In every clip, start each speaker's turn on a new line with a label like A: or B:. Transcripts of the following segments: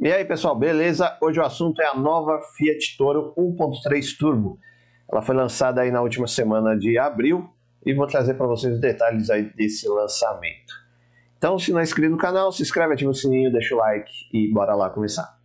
A: E aí pessoal, beleza? Hoje o assunto é a nova Fiat Toro 1.3 Turbo. Ela foi lançada aí na última semana de abril e vou trazer para vocês os detalhes aí desse lançamento. Então, se não é inscrito no canal, se inscreve, ativa o sininho, deixa o like e bora lá começar.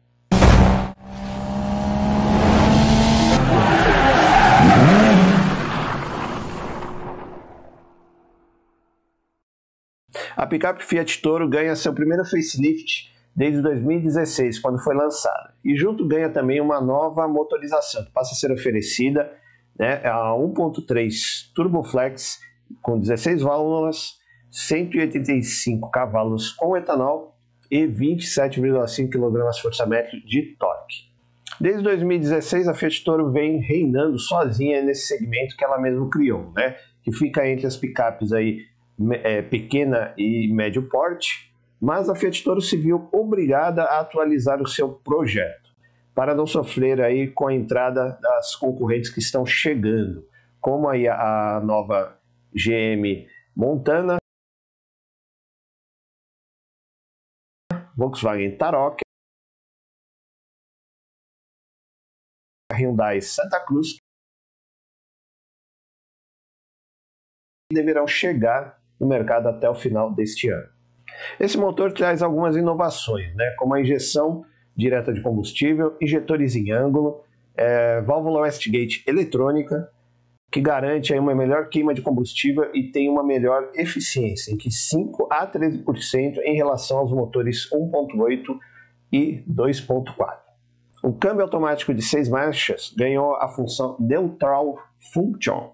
A: A picape Fiat Toro ganha seu primeiro facelift desde 2016, quando foi lançada. E junto ganha também uma nova motorização, que passa a ser oferecida né, a 1.3 Turboflex com 16 válvulas, 185 cavalos com etanol e 27,5 kgfm de torque. Desde 2016, a Fiat Toro vem reinando sozinha nesse segmento que ela mesma criou, né? que fica entre as picapes aí, é, pequena e médio porte, mas a Fiat Toro se viu obrigada a atualizar o seu projeto para não sofrer aí com a entrada das concorrentes que estão chegando, como aí a nova GM Montana, Volkswagen Tarok, Hyundai Santa Cruz, deverão chegar no mercado até o final deste ano. Esse motor traz algumas inovações, né, como a injeção direta de combustível, injetores em ângulo, é, válvula Westgate eletrônica, que garante aí uma melhor queima de combustível e tem uma melhor eficiência, que 5 a 13% em relação aos motores 1.8 e 2.4. O câmbio automático de seis marchas ganhou a função Neutral Function,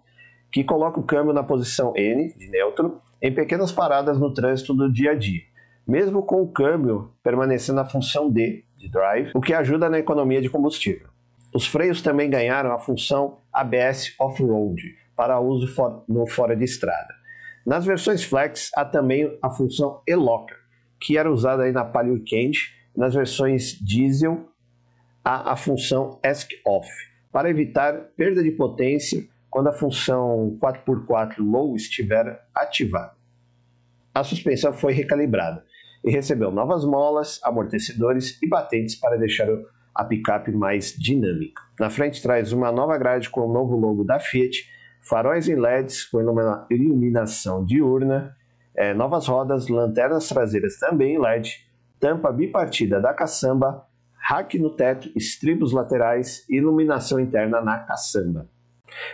A: que coloca o câmbio na posição N, de neutro, em pequenas paradas no trânsito do dia a dia, mesmo com o câmbio permanecendo na função D, de drive, o que ajuda na economia de combustível. Os freios também ganharam a função ABS Off-Road, para uso for no fora de estrada. Nas versões Flex há também a função E-Locker, que era usada aí na Palio Quente. Nas versões Diesel há a função Ask Off, para evitar perda de potência quando a função 4x4 Low estiver ativada. A suspensão foi recalibrada e recebeu novas molas, amortecedores e batentes para deixar a picape mais dinâmica. Na frente traz uma nova grade com o novo logo da Fiat, faróis em LEDs com iluminação diurna, é, novas rodas, lanternas traseiras também em LED, tampa bipartida da caçamba, rack no teto, estribos laterais e iluminação interna na caçamba.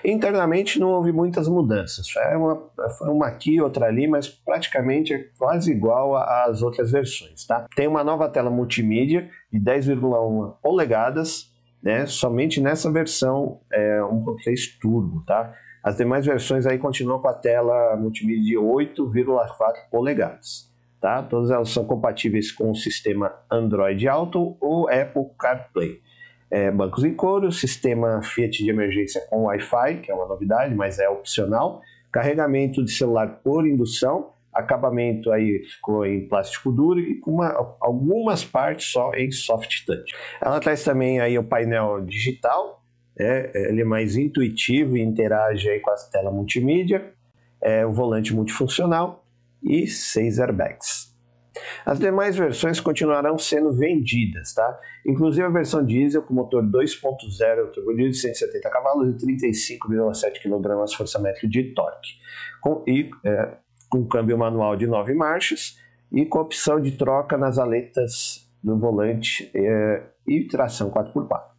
A: Internamente não houve muitas mudanças, foi uma, foi uma aqui, outra ali, mas praticamente é quase igual às outras versões. Tá? Tem uma nova tela multimídia de 10,1 polegadas, né, somente nessa versão é, 1.3 Turbo. Tá? As demais versões aí continuam com a tela multimídia de 8,4 polegadas. Tá? Todas elas são compatíveis com o sistema Android Auto ou Apple CarPlay é, bancos em couro, sistema Fiat de emergência com Wi-Fi, que é uma novidade, mas é opcional, carregamento de celular por indução, acabamento aí ficou em plástico duro e uma, algumas partes só em soft touch. Ela traz também aí o painel digital, é, ele é mais intuitivo e interage aí com a tela multimídia, é, o volante multifuncional e seis airbags. As demais versões continuarão sendo vendidas, tá? Inclusive a versão diesel com motor 2.0 turbo de 170 cavalos e 35,7 kgfm de torque, com, e, é, com câmbio manual de 9 marchas e com opção de troca nas aletas do volante é, e tração 4x4.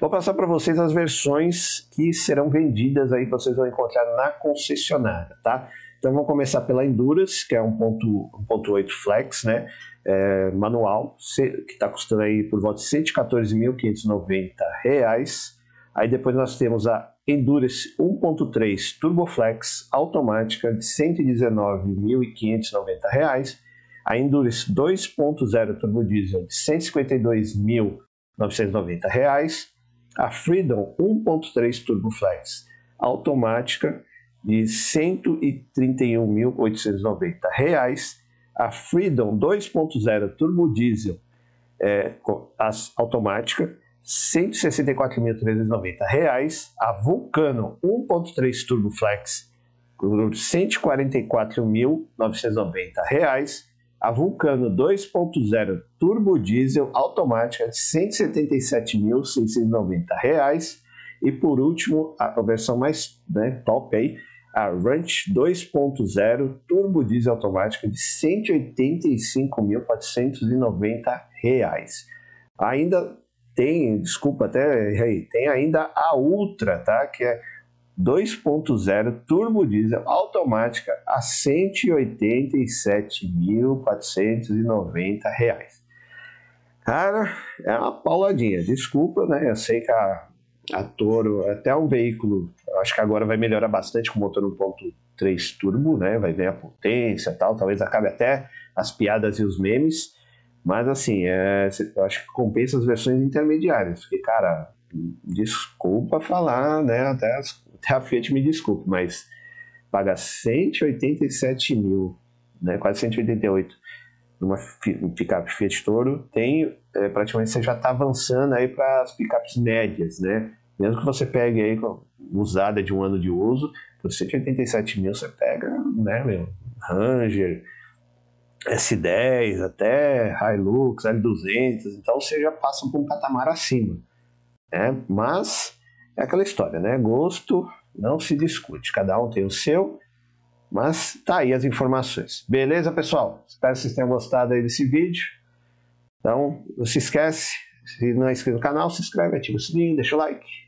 A: Vou passar para vocês as versões que serão vendidas aí, que vocês vão encontrar na concessionária, tá? Então vamos começar pela Endurance, que é 1.8 Flex, né? É, manual, que está custando aí por volta de 114.590 reais. Aí depois nós temos a Endurance 1.3 Turbo Flex automática de 119.590 reais. A Endurance 2.0 Turbo Diesel de 152.990 reais. A Freedom 1.3 Turbo Flex automática de R$ 131.890. A Freedom 2.0 Turbo Diesel é, automática, R$ 164.390. A Vulcano 1.3 Turbo Flex por R$ 144.990. a Vulcano 2.0 turbo diesel automática R$ 177.690. E por último, a versão mais né, top aí, a Ranch 2.0 turbo diesel automática de R$ 185.490. Ainda tem, desculpa até errei, tem ainda a Ultra, tá? Que é 2.0 turbo diesel automática a R$ 187.490. Cara, é uma pauladinha. Desculpa, né? Eu sei que a, a Toro, até um veículo, acho que agora vai melhorar bastante com o motor 1.3 turbo, né? Vai ver a potência tal, talvez acabe até as piadas e os memes. Mas assim, é, eu acho que compensa as versões intermediárias. Porque, cara, desculpa falar, né? Até as até a Fiat me desculpe, mas paga 187 mil, né, quase 188 numa picape Fiat Toro, tem é, praticamente você já está avançando aí para as picapes médias, né? Mesmo que você pegue aí usada de um ano de uso, por 187 mil você pega, né, meu, Ranger, S10, até Hilux, L200, então você já passa por um patamar acima, né? Mas é aquela história, né? Gosto não se discute, cada um tem o seu, mas tá aí as informações. Beleza, pessoal? Espero que vocês tenham gostado aí desse vídeo. Então, não se esquece, se não é inscrito no canal, se inscreve, ativa o sininho, deixa o like